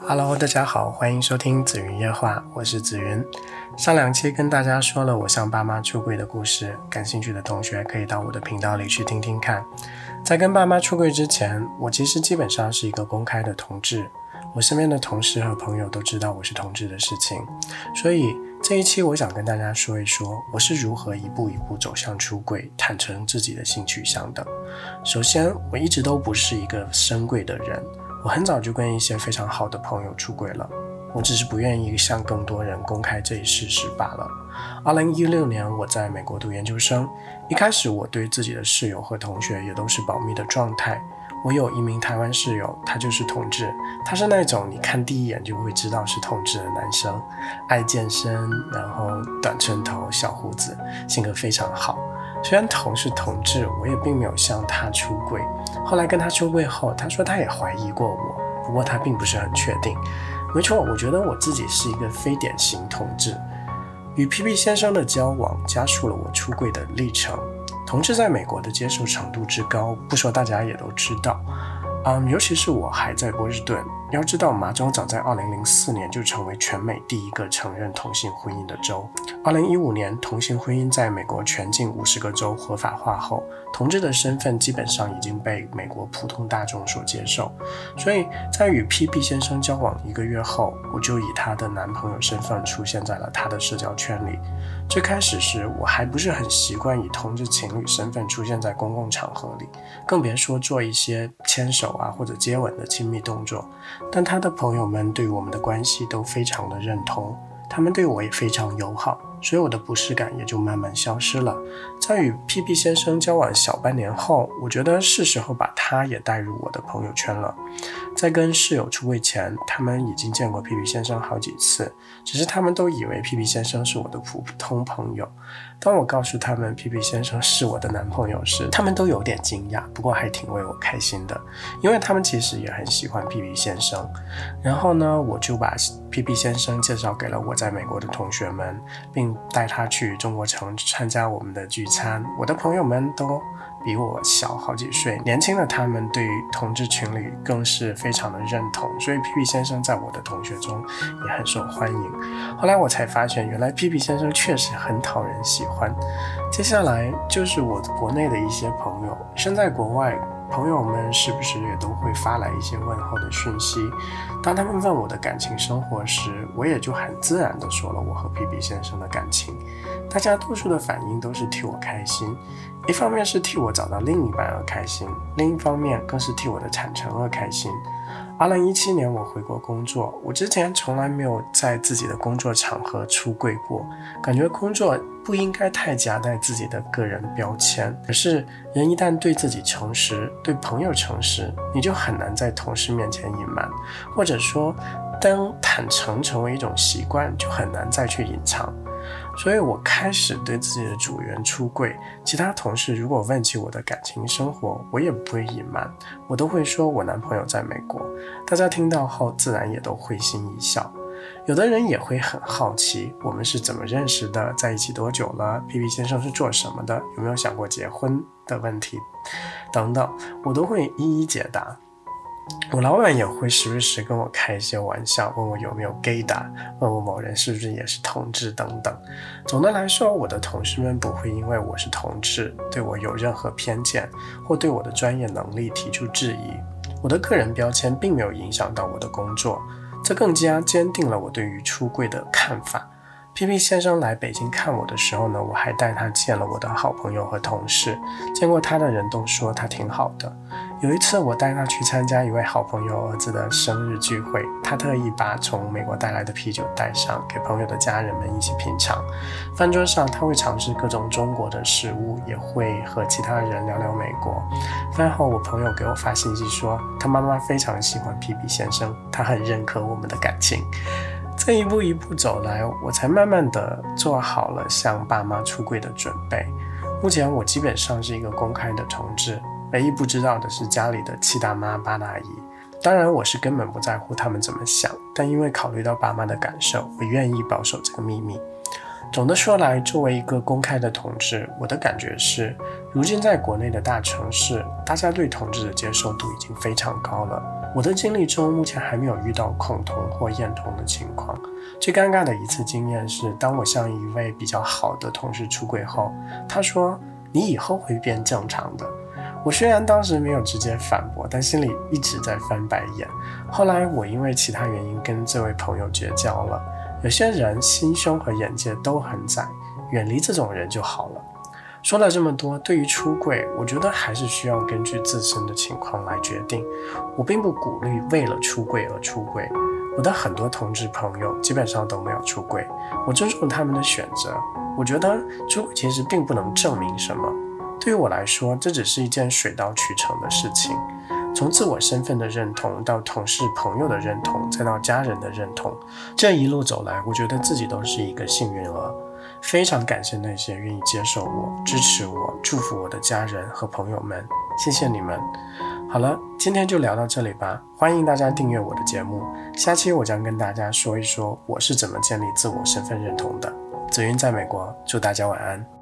Hello，大家好，欢迎收听紫云夜话，我是紫云。上两期跟大家说了我向爸妈出柜的故事，感兴趣的同学可以到我的频道里去听听看。在跟爸妈出柜之前，我其实基本上是一个公开的同志，我身边的同事和朋友都知道我是同志的事情，所以这一期我想跟大家说一说我是如何一步一步走向出柜，坦诚自己的性取向的。首先，我一直都不是一个深柜的人。我很早就跟一些非常好的朋友出轨了，我只是不愿意向更多人公开这一事实罢了。二零一六年，我在美国读研究生，一开始我对自己的室友和同学也都是保密的状态。我有一名台湾室友，他就是同志，他是那种你看第一眼就会知道是同志的男生，爱健身，然后短寸头、小胡子，性格非常好。虽然同是同志，我也并没有向他出柜。后来跟他出柜后，他说他也怀疑过我，不过他并不是很确定。没错，我觉得我自己是一个非典型同志。与 P P 先生的交往加速了我出柜的历程。同志在美国的接受程度之高，不说大家也都知道。嗯，尤其是我还在波士顿。要知道，麻州早在2004年就成为全美第一个承认同性婚姻的州。2015年，同性婚姻在美国全境50个州合法化后，同志的身份基本上已经被美国普通大众所接受。所以在与 P.P 先生交往一个月后，我就以他的男朋友身份出现在了他的社交圈里。最开始时，我还不是很习惯以同志情侣身份出现在公共场合里，更别说做一些牵手啊或者接吻的亲密动作。但他的朋友们对我们的关系都非常的认同，他们对我也非常友好，所以我的不适感也就慢慢消失了。在与 P P 先生交往小半年后，我觉得是时候把他也带入我的朋友圈了。在跟室友出柜前，他们已经见过 P P 先生好几次，只是他们都以为 P P 先生是我的普通朋友。当我告诉他们 P P 先生是我的男朋友时，他们都有点惊讶，不过还挺为我开心的，因为他们其实也很喜欢 P P 先生。然后呢，我就把 P P 先生介绍给了我在美国的同学们，并带他去中国城参加我们的聚餐。我的朋友们都。比我小好几岁，年轻的他们对于同志群里更是非常的认同，所以皮皮先生在我的同学中也很受欢迎。后来我才发现，原来皮皮先生确实很讨人喜欢。接下来就是我国内的一些朋友，身在国外。朋友们是不是也都会发来一些问候的讯息？当他们问我的感情生活时，我也就很自然地说了我和皮皮先生的感情。大家多数的反应都是替我开心，一方面是替我找到另一半而开心，另一方面更是替我的坦诚而开心。二零一七年我回国工作，我之前从来没有在自己的工作场合出柜过，感觉工作不应该太夹带自己的个人标签。可是人一旦对自己诚实，对朋友诚实，你就很难在同事面前隐瞒，或者说，当坦诚成为一种习惯，就很难再去隐藏。所以我开始对自己的组员出柜，其他同事如果问起我的感情生活，我也不会隐瞒，我都会说我男朋友在美国。大家听到后自然也都会心一笑。有的人也会很好奇，我们是怎么认识的，在一起多久了？P P 先生是做什么的？有没有想过结婚的问题？等等，我都会一一解答。我老板也会时不时跟我开一些玩笑，问我有没有 gay 打，问我某人是不是也是同志等等。总的来说，我的同事们不会因为我是同志对我有任何偏见，或对我的专业能力提出质疑。我的个人标签并没有影响到我的工作，这更加坚定了我对于出柜的看法。P P 先生来北京看我的时候呢，我还带他见了我的好朋友和同事，见过他的人都说他挺好的。有一次，我带他去参加一位好朋友儿子的生日聚会，他特意把从美国带来的啤酒带上，给朋友的家人们一起品尝。饭桌上，他会尝试各种中国的食物，也会和其他人聊聊美国。饭后，我朋友给我发信息说，他妈妈非常喜欢皮皮先生，他很认可我们的感情。这一步一步走来，我才慢慢的做好了向爸妈出柜的准备。目前，我基本上是一个公开的同志。唯一不知道的是家里的七大妈八大姨，当然我是根本不在乎他们怎么想，但因为考虑到爸妈的感受，我愿意保守这个秘密。总的说来，作为一个公开的同志，我的感觉是，如今在国内的大城市，大家对同志的接受度已经非常高了。我的经历中，目前还没有遇到恐同或厌同的情况。最尴尬的一次经验是，当我向一位比较好的同事出轨后，他说：“你以后会变正常的。”我虽然当时没有直接反驳，但心里一直在翻白眼。后来我因为其他原因跟这位朋友绝交了。有些人心胸和眼界都很窄，远离这种人就好了。说了这么多，对于出柜，我觉得还是需要根据自身的情况来决定。我并不鼓励为了出柜而出柜。我的很多同志朋友基本上都没有出柜，我尊重他们的选择。我觉得出柜其实并不能证明什么。对于我来说，这只是一件水到渠成的事情。从自我身份的认同，到同事朋友的认同，再到家人的认同，这一路走来，我觉得自己都是一个幸运儿。非常感谢那些愿意接受我、支持我、祝福我的家人和朋友们，谢谢你们。好了，今天就聊到这里吧。欢迎大家订阅我的节目，下期我将跟大家说一说我是怎么建立自我身份认同的。紫云在美国，祝大家晚安。